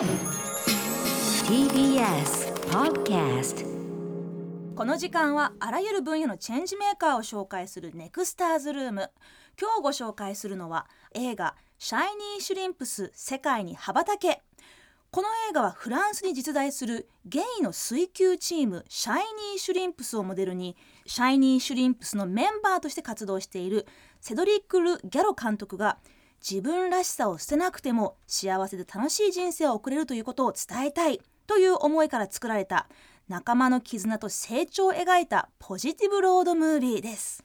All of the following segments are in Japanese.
TBS Podcast この時間はあらゆる分野のチェンジメーカーを紹介するネクスターズルーム。今日ご紹介するのは映画シャイニーシュリンプス世界に羽ばたけ。この映画はフランスに実在するゲイの水球チームシャイニーシュリンプスをモデルにシャイニーシュリンプスのメンバーとして活動しているセドリック・ル・ギャロ監督が自分らしさを捨てなくても幸せで楽しい人生を送れるということを伝えたいという思いから作られた仲間の絆と成長を描いたポジティブロードムービーです。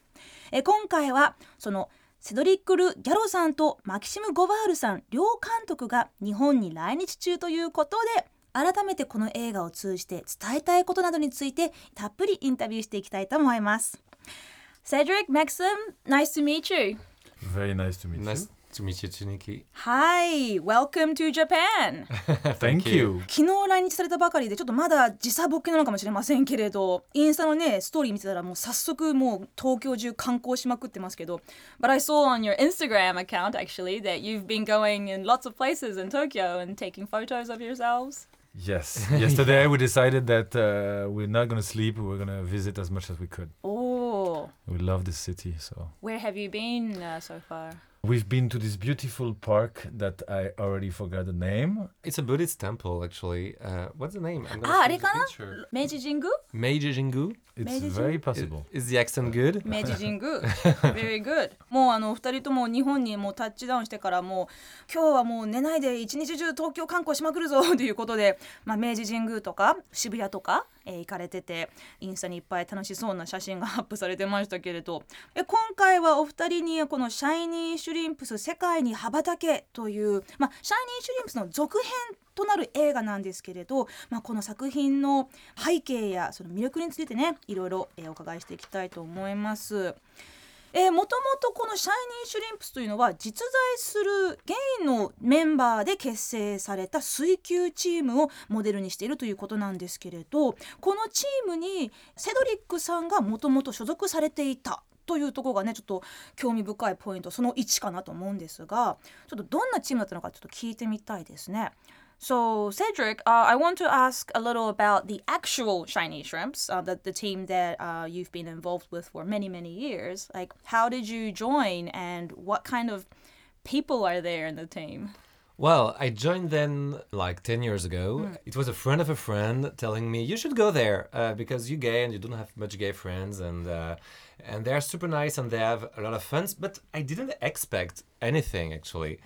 え今回はそのセドリック・ル・ギャロさんとマキシム・ゴバールさん両監督が日本に来日中ということで改めてこの映画を通じて伝えたいことなどについてたっぷりインタビューしていきたいと思います。Cedric, Maxim, nice to meet you. Very nice to meet Nice Tsuniki. Hi, welcome to Japan. Thank you. 昨日来日されたばかりでちょっとまだ時差ボケなのかもしれませんけれどインスタのねストーリー見てたらもう早速もう東京中観光しまくってますけど But I saw on your Instagram account actually that you've been going in lots of places in Tokyo and taking photos of yourselves Yes. Yesterday we decided that uh, we're not going to sleep. We're going to visit as much as we could. Oh, We love this city. So where have you been uh, so far? we've been to this beautiful park that I already forgot the name. It's a Buddhist temple, actually. Uh, what's the name? I'm gonna あ、あ show れ you か the な picture. 明治神宮 Meiji Jingu. It's very possible. Is the accent good? 明治神宮 Very good もうあの二人とも日本にもうタッチダウンしてからもう今日はもう寝ないで一日中東京観光しまくるぞということで、まあ、明治神宮とか渋谷とか、えー行かれててインスタにいっぱい楽しそうな写真がアップされてましたけれどえ今回はお二人にこの「シャイニーシュリンプス世界に羽ばたけ」という、まあ、シャイニーシュリンプスの続編となる映画なんですけれど、まあ、この作品の背景やその魅力についてねいろいろ、お伺いしていきたいと思います。もともとこのシャイニーシュリンプスというのは実在するゲイのメンバーで結成された水球チームをモデルにしているということなんですけれどこのチームにセドリックさんがもともと所属されていたというところがねちょっと興味深いポイントその1かなと思うんですがちょっとどんなチームだったのかちょっと聞いてみたいですね。So, Cedric, uh, I want to ask a little about the actual shiny shrimps, uh, the, the team that uh, you've been involved with for many, many years. Like, how did you join and what kind of people are there in the team? Well, I joined them like 10 years ago. It was a friend of a friend telling me, you should go there uh, because you're gay and you don't have much gay friends. And, uh, and they're super nice and they have a lot of fun. But I didn't expect anything actually.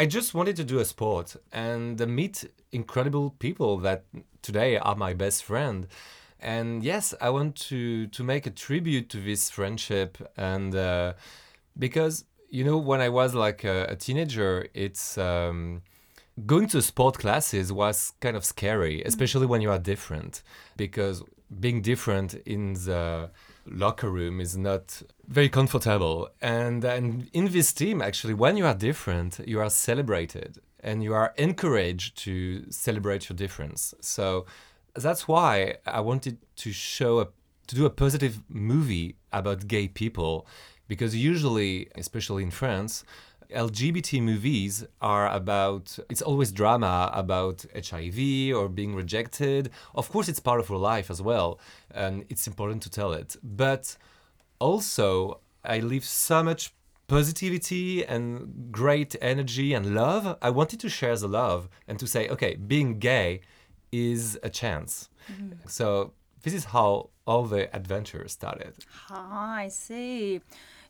I just wanted to do a sport and uh, meet incredible people that today are my best friend. And yes, I want to to make a tribute to this friendship and uh, because you know when I was like a, a teenager, it's um, going to sport classes was kind of scary, especially when you are different, because being different in the locker room is not very comfortable. And and in this team, actually, when you are different, you are celebrated and you are encouraged to celebrate your difference. So that's why I wanted to show a to do a positive movie about gay people because usually especially in France LGBT movies are about it's always drama about HIV or being rejected. Of course it's part of our life as well and it's important to tell it. But also I leave so much positivity and great energy and love. I wanted to share the love and to say okay being gay is a chance. Mm-hmm. So this is how all the adventure started. はい I see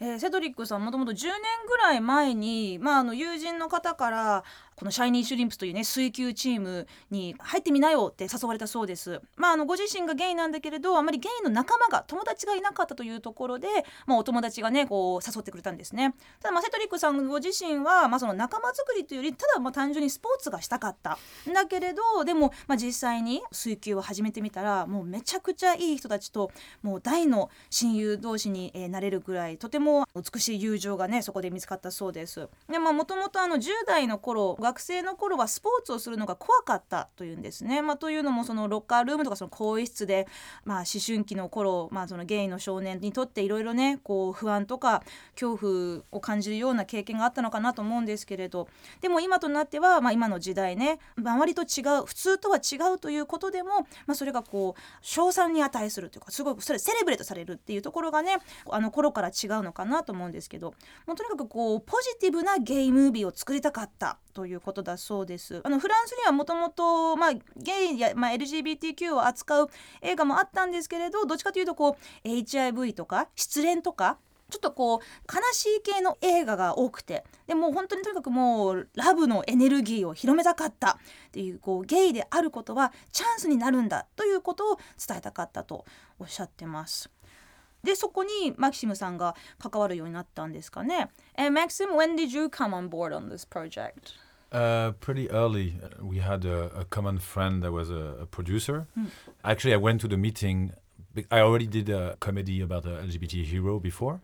えーセドリックさんもともと10年ぐらい前に、まあ、あの友人の方からこのシャイニーシュリンプスというね水球チームに入ってみなよって誘われたそうです。まあ、あのご自身がゲイなんだけれどあまりゲイの仲間が友達がいなかったというところで、まあ、お友達がねこう誘ってくれたんですね。ただまあセドリックさんご自身は、まあ、その仲間作りというよりただまあ単純にスポーツがしたかったんだけれどでも、まあ、実際に水球を始めてみたらもうめちゃくちゃいい人たちともう大の親友同士に、えなれるぐらいとても美しい友情がねそこで見つかったそうです。でまあもともと10代の頃学生の頃はスポーツをするのが怖かったというんですね。まあ、というのもそのロッカールームとかその更衣室で、まあ、思春期の頃、まあ、そのゲイの少年にとっていろいろねこう不安とか恐怖を感じるような経験があったのかなと思うんですけれどでも今となっては、まあ、今の時代ね周りと違う普通とは違うということでも、まあ、それがこう称賛に値するというかすごくそれセレブレートされるっていうところがねあの頃から違うのかなと思うんですけどもうとにかくこうポジティブなゲイムービーを作りたかったということだそうです。あのフランスにはもともとゲイや、まあ、LGBTQ を扱う映画もあったんですけれどどっちかというとこう HIV とか失恋とかちょっとこう悲しい系の映画が多くてでも本当にとにかくもうラブのエネルギーを広めたかったっていうこうゲイであることはチャンスになるんだということを伝えたかったとおっしゃってます。でそこにマキシムさんが関わるようになったんですかね。Maxim, when did you come on board on this project? Uh, pretty early, uh, we had a, a common friend that was a, a producer. Actually, I went to the meeting. I already did a comedy about a LGBT hero before,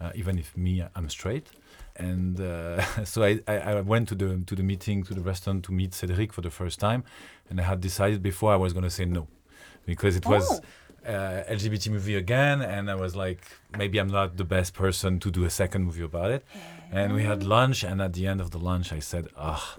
uh, even if me, I'm straight. And uh, so I, I, I went to the to the meeting to the restaurant to meet Cedric for the first time, and I had decided before I was going to say no, because it was Oh. uh, LGBT movie again, and I was like, maybe I'm not the best person to do a second movie about it. And we had lunch, and at the end of the lunch, I said, ah,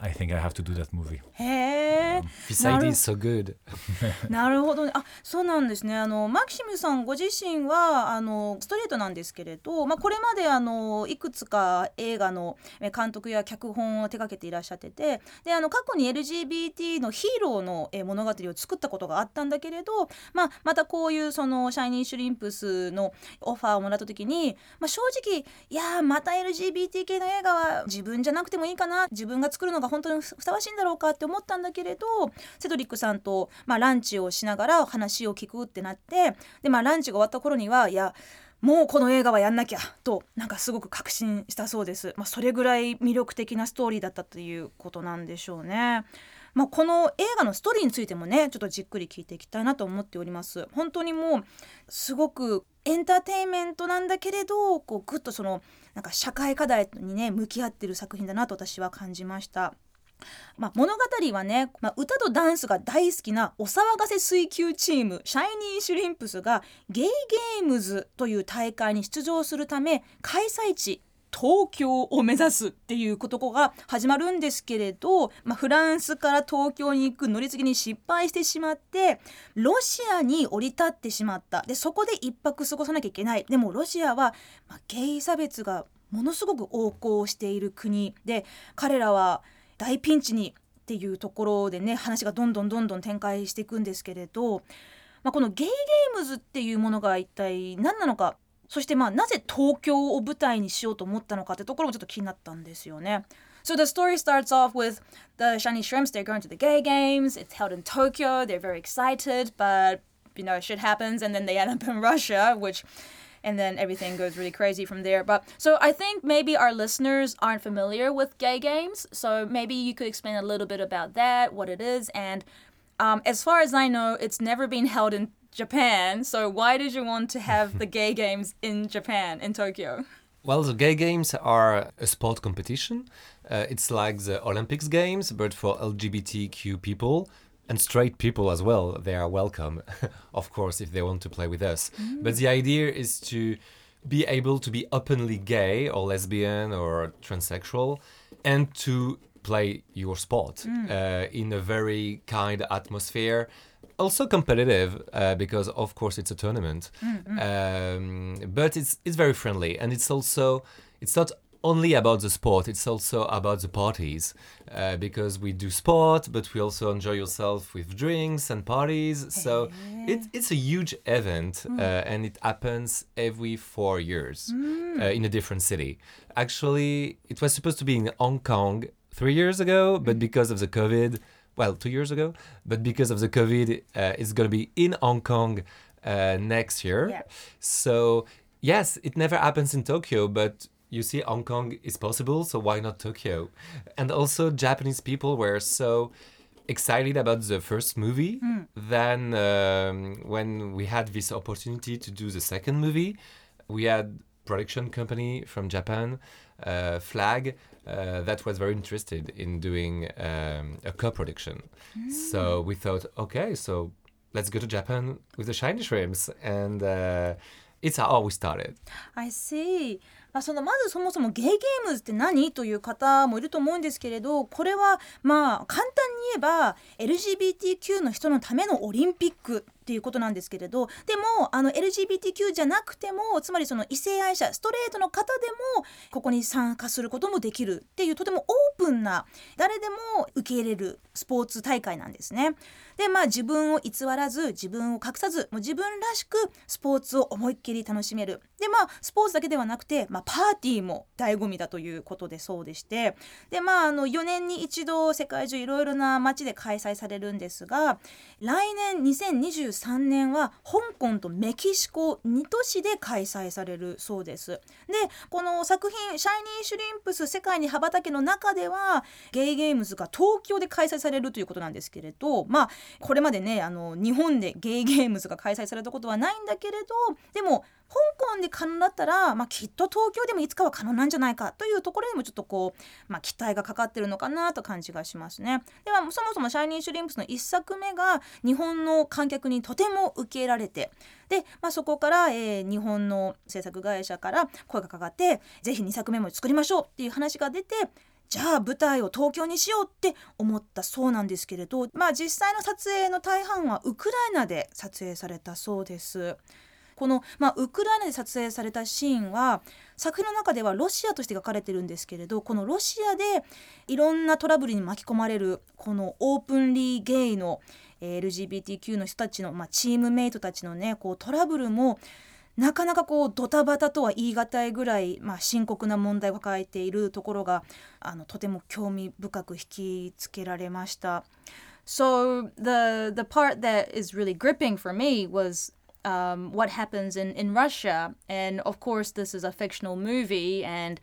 I think I have to do that movie. へえ。This なる idea is so good. なるほどね。あ、そうなんですね。あのマキシムさんご自身はあのストレートなんですけれど、まあこれまであのいくつか映画のえ監督や脚本を手掛けていらっしゃってて、であの過去に LGBT のヒーローのえ物語を作ったことがあったんだけれど、まあまたこういうそのシャイニーシュリンプスのオファーをもらった時に、まあ正直いやーまた LGBT 系の映画は自分じゃなくてもいいかな、自分が作るのが本当にふさわしいんだろうかって思ったんだけれど、セドリックさんと、まあ、ランチをしながら話を聞くってなってで、まあ、ランチが終わった頃にはいやもうこの映画はやんなきゃとなんかすごく確信したそうです、まあ、それぐらい魅力的なストーリーだったということなんでしょうね。まあ、この映画のストーリーについてもねちょっとじっくり聞いていきたいなと思っております。本当にもうすごくエンターテインメントなんだけれどこうぐっとそのなんか社会課題にね向き合ってる作品だなと私は感じました。まあ、物語はね、まあ、歌とダンスが大好きなお騒がせ水球チームシャイニーシュリンプスがゲイゲームズという大会に出場するため開催地東京を目指すっていうことが始まるんですけれど、まあ、フランスから東京に行く乗り継ぎに失敗してしまってロシアに降り立ってしまった。でそこで一泊過ごさなきゃいけない。でもロシアは、まあ、ゲイ差別がものすごく横行している国で彼らは大ピンチにっていうところでね話がどんどんどんどん展開していくんですけれど、まあ、このゲイゲームズっていうものが一体何なのかそしてまあなぜ東京を舞台にしようと思ったのかってところもちょっと気になったんですよね。So the story starts off with the shiny shrimps. They're going to the gay games. It's held in Tokyo. They're very excited, but you know shit happens, and then they end up in Russia, which and then everything goes really crazy from there. But so I think maybe our listeners aren't familiar with gay games, so maybe you could explain a little bit about that, what it is, and um, as far as I know, it's never been held in Japan. So why did you want to have the gay games in Japan, in Tokyo? Well, the gay games are a sport competition. Uh, it's like the Olympics games, but for LGBTQ people and straight people as well. They are welcome, of course, if they want to play with us. But the idea is to be able to be openly gay or lesbian or transsexual and to play your sport uh, in a very kind atmosphere also competitive uh, because of course it's a tournament. Um, but it's it's very friendly and it's also it's not only about the sport it's also about the parties uh, because we do sport but we also enjoy yourself with drinks and parties. So it, it's a huge event uh, and it happens every four years uh, in a different city. Actually it was supposed to be in hong kong three years ago but because of the covid well, two years ago, but because of the COVID, uh, it's going to be in Hong Kong uh, next year. Yeah. So, yes, it never happens in Tokyo, but you see, Hong Kong is possible, so why not Tokyo? And also, Japanese people were so excited about the first movie. Then, um, when we had this opportunity to do the second movie, we had production company from Japan, Flag, uh, that was very interested in doing um, a co-production. So we thought, okay, so let's go to Japan with the shiny shrimps, and uh, it's how we started. I see まあ、そのまずそもそもゲイゲームズって何という方もいると思うんですけれどこれはまあ簡単に言えば LGBTQ の人のためのオリンピック っていうことなんですけれどでもあの LGBTQ じゃなくてもつまりその異性愛者ストレートの方でもここに参加することもできるっていうとてもオープンな誰でも受け入れるスポーツ大会なんですね。でまあ自分を偽らず自分を隠さずもう自分らしくスポーツを思いっきり楽しめるでまあスポーツだけではなくて、まあ、パーティーも醍醐味だということでそうでしてでまああの4年に一度世界中いろいろな街で開催されるんですが来年2023 3年は香港とメキシコ2都市で開催されるそうです。でこの作品「シャイニー・シュリンプス世界に羽ばたけ」の中ではゲイゲームズが東京で開催されるということなんですけれどまあこれまでねあの日本でゲイゲームズが開催されたことはないんだけれどでも香港で可能だったら、まあ、きっと東京でもいつかは可能なんじゃないかというところにもちょっとこう、まあ、期待がかかってるのかなと感じがしますね。ではそもそも「シャイニー・シュリンプス」の1作目が日本の観客にとても受け入れられてで、まあ、そこから、えー日本の制作会社から声がかかってぜひ2作目も作りましょうっていう話が出てじゃあ舞台を東京にしようって思ったそうなんですけれどまあ実際の撮影の大半はウクライナで撮影されたそうです。この、まあ、ウクライナで撮影されたシーンは作品の中ではロシアとして描かれてるんですけれどこのロシアでいろんなトラブルに巻き込まれるこのオープンリーゲイの LGBTQ の人たちの、まあ、チームメイトたちのねこうトラブルもなかなかこうドタバタとは言い難いぐらい、まあ、深刻な問題を抱えているところがあのとても興味深く引きつけられました。So the the part that is really gripping for me was um, what happens in, in Russia, and of course this is a fictional movie, and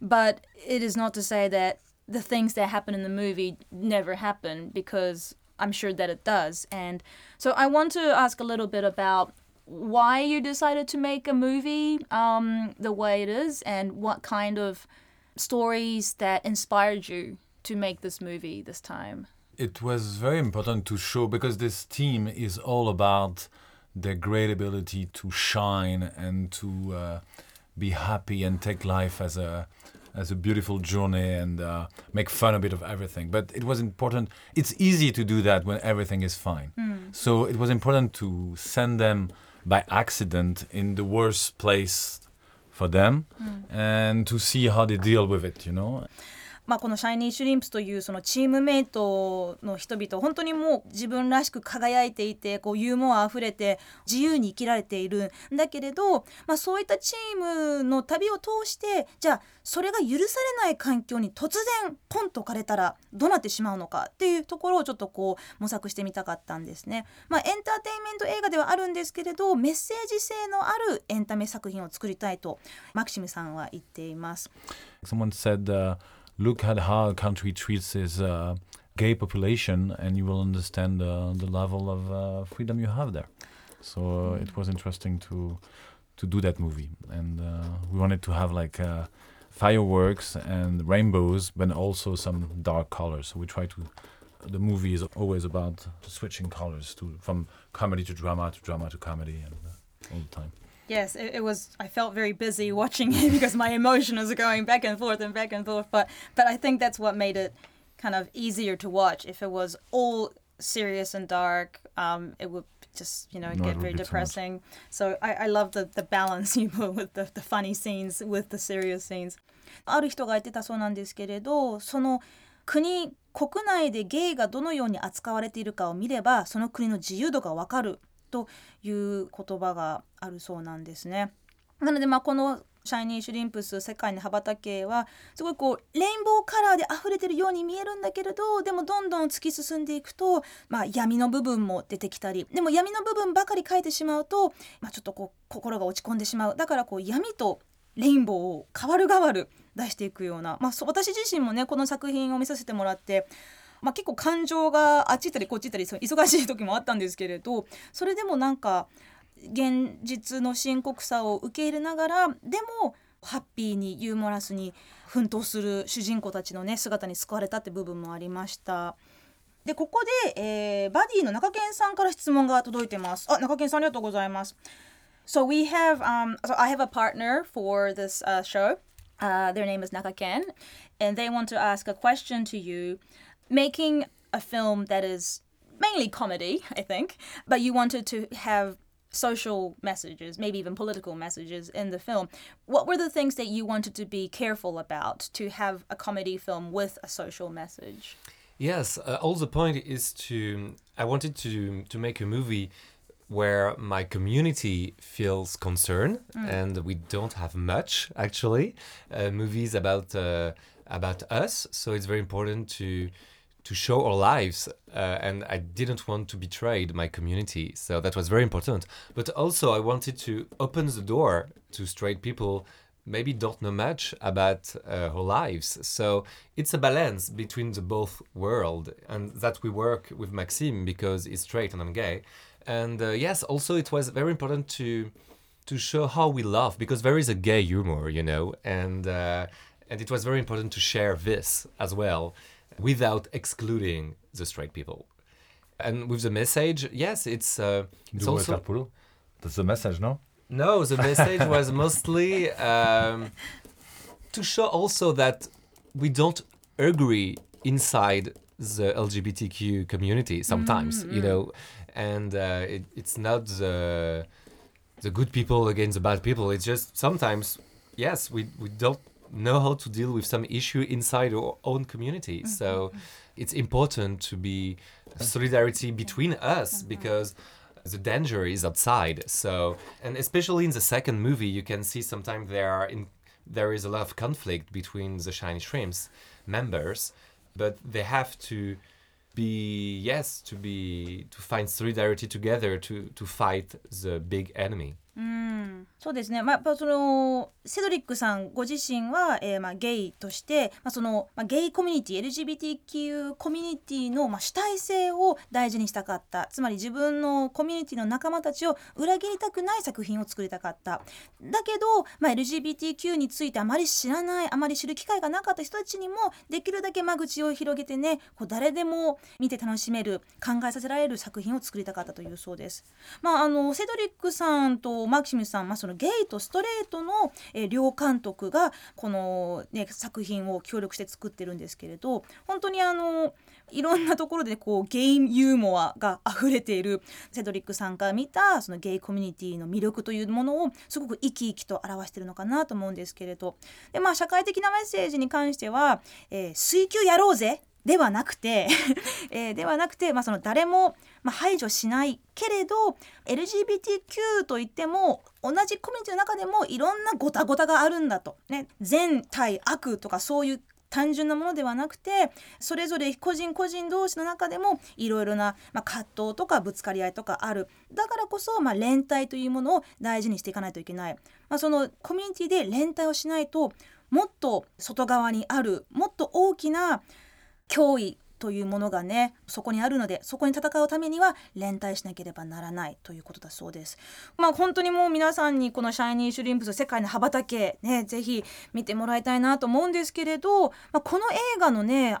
but it is not to say that the things that happen in the movie never happen because I'm sure that it does. And so I want to ask a little bit about why you decided to make a movie um, the way it is, and what kind of stories that inspired you to make this movie this time. It was very important to show because this team is all about their great ability to shine and to uh, be happy and take life as a as a beautiful journey and uh, make fun a bit of everything. But it was important. It's easy to do that when everything is fine. So it was important to send them by accident in the worst place for them and to see how they deal with it. You know. まあ、このシャイニー・シュリンプスというそのチームメイトの人々本当にもう自分らしく輝いていてこうユーモアあふれて自由に生きられているんだけれど、まあ、そういったチームの旅を通してじゃあそれが許されない環境に突然ポンと置かれたらどうなってしまうのかっていうところをちょっとこう模索してみたかったんですね。まあ、エンターテインメント映画ではあるんですけれどメッセージ性のあるエンタメ作品を作りたいとマキシムさんは言っています。Someone said, uh, "Look at how a country treats its uh, gay population, and you will understand uh, the level of uh, freedom you have there." So uh, it was interesting to to do that movie, and uh, we wanted to have like fireworks and rainbows, but also some dark colors. So we try to. The movie is always about switching colors to from comedy to drama to drama to comedy, and all the time. Yes, it, it was. I felt very busy watching it because my emotions are going back and forth and back and forth. But but I think that's what made it kind of easier to watch. If it was all serious and dark, um, it would just you know No, it get would very be too much. depressing. So I, I love the the balance you put with the the funny scenes with the serious scenes. ある人が言ってたそうなんですけれど、その国国内でゲイがどのように扱われているかを見れば、その国の自由度がわかる という言葉があるそうなんですね。なのでまあこのシャイニーシュリンプス世界に羽ばたけはすごいこうレインボーカラーで溢れてるように見えるんだけれどでもどんどん突き進んでいくと、まあ、闇の部分も出てきたりでも闇の部分ばかり描いてしまうと、まあ、ちょっとこう心が落ち込んでしまうだからこう闇とレインボーを変わる変わる出していくような、まあ、私自身もねこの作品を見させてもらってまあ、結構感情があっち行ったりこっち行ったり忙しい時もあったんですけれどそれでもなんか現実の深刻さを受け入れながらでもハッピーにユーモラスに奮闘する主人公たちのね姿に救われたって部分もありました。でここで、えーバディの中堅さんから質問が届いてます。あ中堅さんありがとうございます。So we have um so I have a partner for this uh, show. Uh, their name is Nakaken, and they want to ask a question to you. Making a film that is mainly comedy, I think, but you wanted to have social messages, maybe even political messages in the film. What were the things that you wanted to be careful about to have a comedy film with a social message? Yes, uh, all the point is to. I wanted to to make a movie where my community feels concerned, and we don't have much actually uh, movies about uh, about us. So it's very important to to show our lives, uh, and I didn't want to betray my community. So that was very important. But also, I wanted to open the door to straight people maybe don't know much about uh, our lives. So it's a balance between the both world, and that we work with Maxime because he's straight and I'm gay. And uh, yes, also it was very important to to show how we love because there is a gay humor, you know, and uh, and it was very important to share this as well, without excluding the straight people. And with the message, yes, it's uh, it's Do also water That's the message, no? no, the message was mostly um, to show also that we don't agree inside the LGBTQ community sometimes, you know, and uh, it, it's not the the good people against the bad people. It's just sometimes, yes, we we don't know how to deal with some issue inside our own community. Mm-hmm. So mm-hmm. it's important to be solidarity between us mm-hmm. because the danger is outside. So and especially in the second movie, you can see sometimes there are in there is a lot of conflict between the Shiny Shrimps members, but they have to be yes to be to find solidarity together to to fight the big enemy. そうですね、まあ、やっぱそのセドリックさんご自身は、えーまあ、ゲイとして、まあそのまあ、ゲイコミュニティ LGBTQ コミュニティの、まあ、主体性を大事にしたかった。つまり自分のコミュニティの仲間たちを裏切りたくない作品を作りたかった。だけど、まあ、LGBTQ についてあまり知らないあまり知る機会がなかった人たちにもできるだけ間口を広げてねこう誰でも見て楽しめる考えさせられる作品を作りたかったというそうです。まあ、あのセドリックさんとマキシムさん、まあ、そのゲイとストレートの、え両監督がこの、ね、作品を協力して作ってるんですけれど本当にあのいろんなところでこうゲイユーモアが溢れているセドリックさんから見たそのゲイコミュニティの魅力というものをすごく生き生きと表してるのかなと思うんですけれどで、まあ、社会的なメッセージに関しては「えー水球やろうぜ!」ではなくて、えーではなくて、まあ、その誰も、まあ、排除しないけれど LGBTQ といっても同じコミュニティの中でもいろんなごたごたがあるんだと、ね、善対悪とかそういう単純なものではなくてそれぞれ個人個人同士の中でもいろいろな、まあ、葛藤とかぶつかり合いとかある。だからこそ、まあ、連帯というものを大事にしていかないといけない、まあ、そのコミュニティで連帯をしないともっと外側にあるもっと大きな脅威というものがねそこにあるのでそこに戦うためには連帯しなければならないということだそうです。まあ本当にもう皆さんにこの「シャイニーシュリンプス世界の羽ばたけ」ねぜひ見てもらいたいなと思うんですけれど、まあ、この映画のね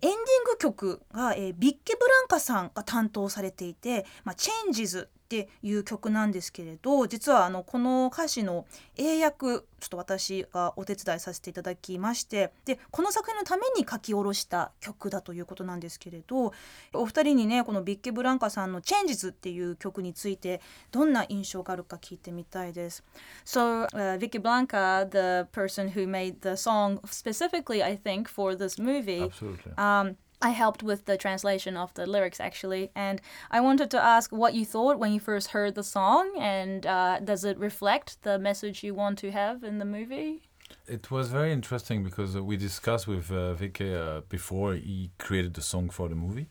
エンディング曲が、えービッケ・ブランカさんが担当されていて「まあ、Changes」っていう曲なんですけれど実はあのこの歌詞の英訳ちょっと私がお手伝いさせていただきましてでこの作品のために書き下ろした曲だということなんですけれどお二人にねこのビッケ・ブランカさんの「Changes」っていう曲についてどんな印象があるか聞いてみたいです。So、uh, Vicky Blanca, the person who made the song specifically, I think, for this movie, Absolutely. um, I helped with the translation of the lyrics actually, and I wanted to ask what you thought when you first heard the song, and uh, does it reflect the message you want to have in the movie? It was very interesting because uh, we discussed with uh, Vicky uh, before he created the song for the movie,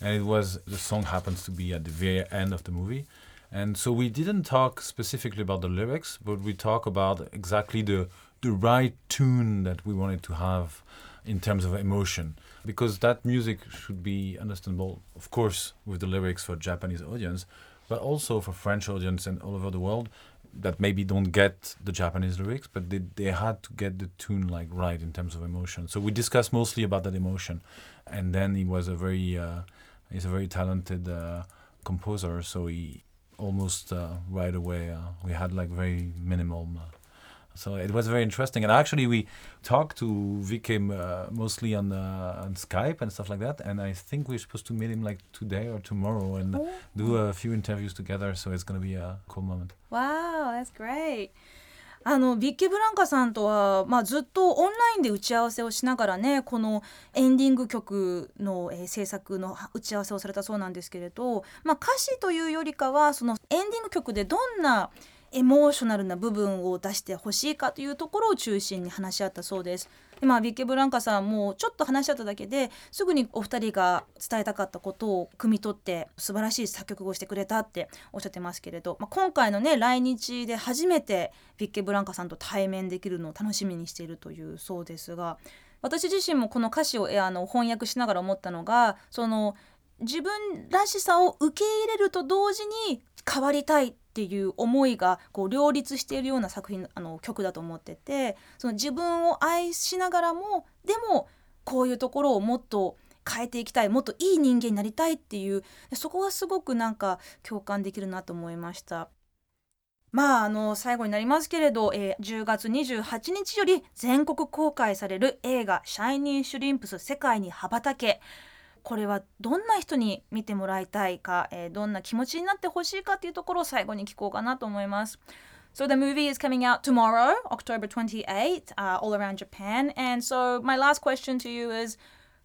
and it was the song happens to be at the very end of the movie, and so we didn't talk specifically about the lyrics, but we talk about exactly the the right tune that we wanted to have in terms of emotion because that music should be understandable, of course, with the lyrics for Japanese audience, but also for French audience and all over the world that maybe don't get the Japanese lyrics, but they, they had to get the tune like right in terms of emotion. So we discussed mostly about that emotion, and then he was a very uh, he's a very talented uh, composer. So he almost uh, right away uh, we had like very minimal. Uh, so it was very interesting, and actually we talked to Vikim uh, mostly on uh, on Skype and stuff like that. And I think we're supposed to meet him like today or tomorrow and do a few interviews together. So it's gonna be a cool moment. Wow, that's great. あのビッケ・ブランカさんとは、まあ、ずっとオンラインで打ち合わせをしながらねこのエンディング曲の、えー制作の打ち合わせをされたそうなんですけれど、まあ、歌詞というよりかはそのエンディング曲でどんなエモーショナルな部分を出してほしいかというところを中心に話し合ったそうです。でまあ、ビッケ・ブランカさんもちょっと話し合っただけですぐにお二人が伝えたかったことを汲み取って素晴らしい作曲をしてくれたっておっしゃってますけれど、まあ、今回のね来日で初めてビッケ・ブランカさんと対面できるのを楽しみにしているというそうですが私自身もこの歌詞をあの翻訳しながら思ったのがその自分らしさを受け入れると同時に変わりたいっていう思いがこう両立しているような作品あの曲だと思っててその自分を愛しながらもでもこういうところをもっと変えていきたいもっといい人間になりたいっていうそこがすごくなんか共感できるなと思いました。まああの最後になりますけれど、えー10月28日より全国公開される映画「シャイニー・シュリンプス世界に羽ばたけ」これはどんな人に見てもらいたいか、えーどんな気持ちになってほしいかっていうところを最後に聞こうかなと思います。So the movie is coming out tomorrow, October 28th, uh, all around Japan. And so my last question to you is,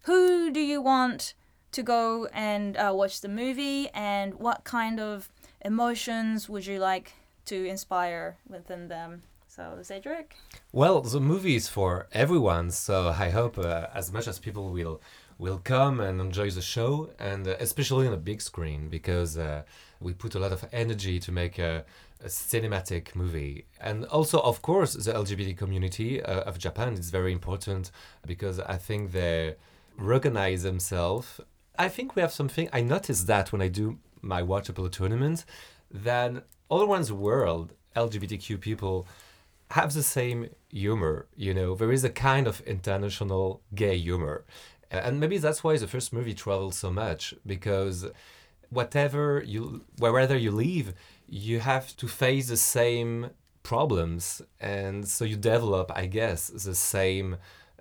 who do you want to go and uh, watch the movie, and what kind of emotions would you like to inspire within them? So Cedric. Well, the movie is for everyone, so I hope uh, as much as people will will come and enjoy the show, and uh, especially on a big screen because uh, we put a lot of energy to make a, a cinematic movie, and also, of course, the LGBT community uh, of Japan is very important because I think they recognize themselves. I think we have something. I noticed that when I do my water polo tournament, that all around the world, LGBTQ people have the same humor. You know, there is a kind of international gay humor. And maybe that's why the first movie traveled so much because whatever you, wherever you live, you have to face the same problems. And so you develop, I guess, the same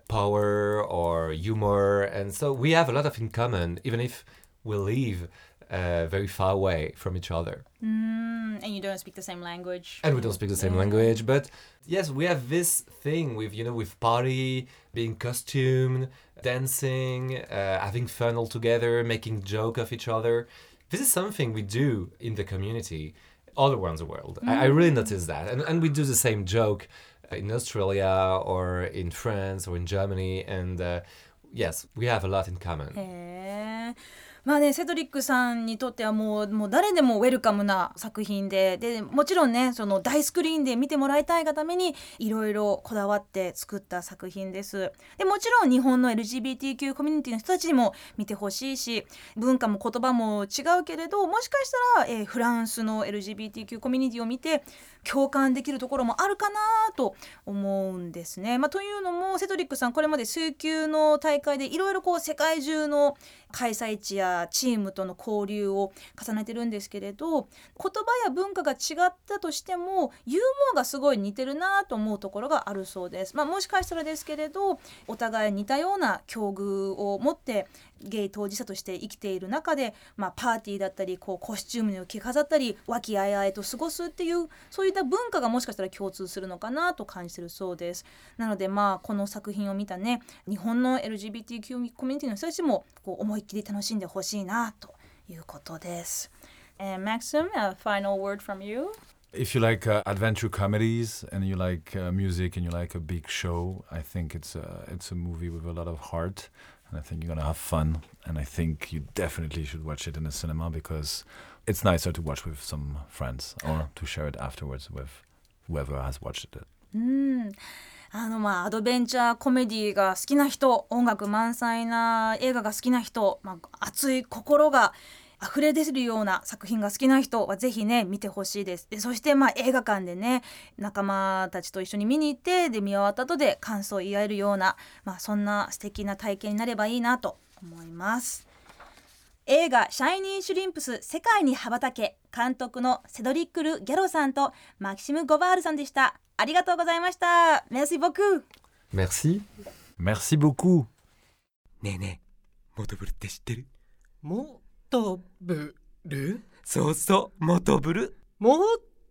power or humor. And so we have a lot of in common, even if we live uh, very far away from each other. Mm, and you don't speak the same language. and we don't speak the same language but yes we have this thing with you know with party being costumed dancing uh, having fun all together making joke of each other. This is something we do in the community all around the world. I, I really notice that. And, and we do the same joke in australia or in france or in germany and uh, yes we have a lot in common まあねセドリックさんにとってはもうもう誰でもウェルカムな作品ででもちろんねその大スクリーンで見てもらいたいがためにいろいろこだわって作った作品です。でもちろん日本の LGBTQ コミュニティの人たちにも見てほしいし文化も言葉も違うけれどもしかしたら、えーフランスの LGBTQ コミュニティを見て共感できるところもあるかなと思うんですね。まあ、というのもセドリックさんこれまで数球の大会でいろいろこう世界中の開催地やチームとの交流を重ねてるんですけれど言葉や文化が違ったとしてもユーモアがすごい似てるなと思うところがあるそうです。まあ、もしかしたらですけれどお互い似たような境遇を持ってゲイ当事者として生きている中で、まあ、パーティーだったりこうコスチュームを着飾ったり和気あいあいと過ごすっていうそういった文化がもしかしたら共通するのかなと感じてるそうです。なのでまあこの作品を見たね日本の LGBTQ コミュニティの人たちもこう思いっきり楽しんでほしいなということです。And Maxim, a final word from you. If you like uh, adventure comedies and you like uh, music and you like a big show, I think it's a it's a movie with a lot of heart, and I think you're gonna have fun. And I think you definitely should watch it in a cinema because it's nicer to watch with some friends or to share it afterwards with whoever has watched it. うんあのまあアドベンチャーコメディが好きな人音楽満載な映画が好きな人、まあ、熱い心が溢れ出るような作品が好きな人はぜひね見てほしいです。でそしてまあ映画館でね仲間たちと一緒に見に行ってで見終わった後で感想を言い合えるような、まあ、そんな素敵な体験になればいいなと思います。映画「シャイニー・シュリンプス世界に羽ばたけ」監督のセドリック・ル・ギャロさんとマキシム・ゴバールさんでした。ありがとうございました。メルシボク Merci. Merci beaucoup. ねえねえモトブルって知ってる？もとぶるそうそうモトブル。も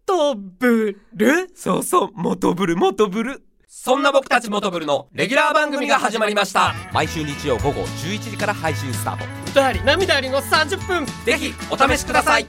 とぶるそうそうモトブルモトブル。そんな僕たちモトブルのレギュラー番組が始まりました。毎週日曜午後11時から配信スタート歌あり涙ありの30分。ぜひお試しください。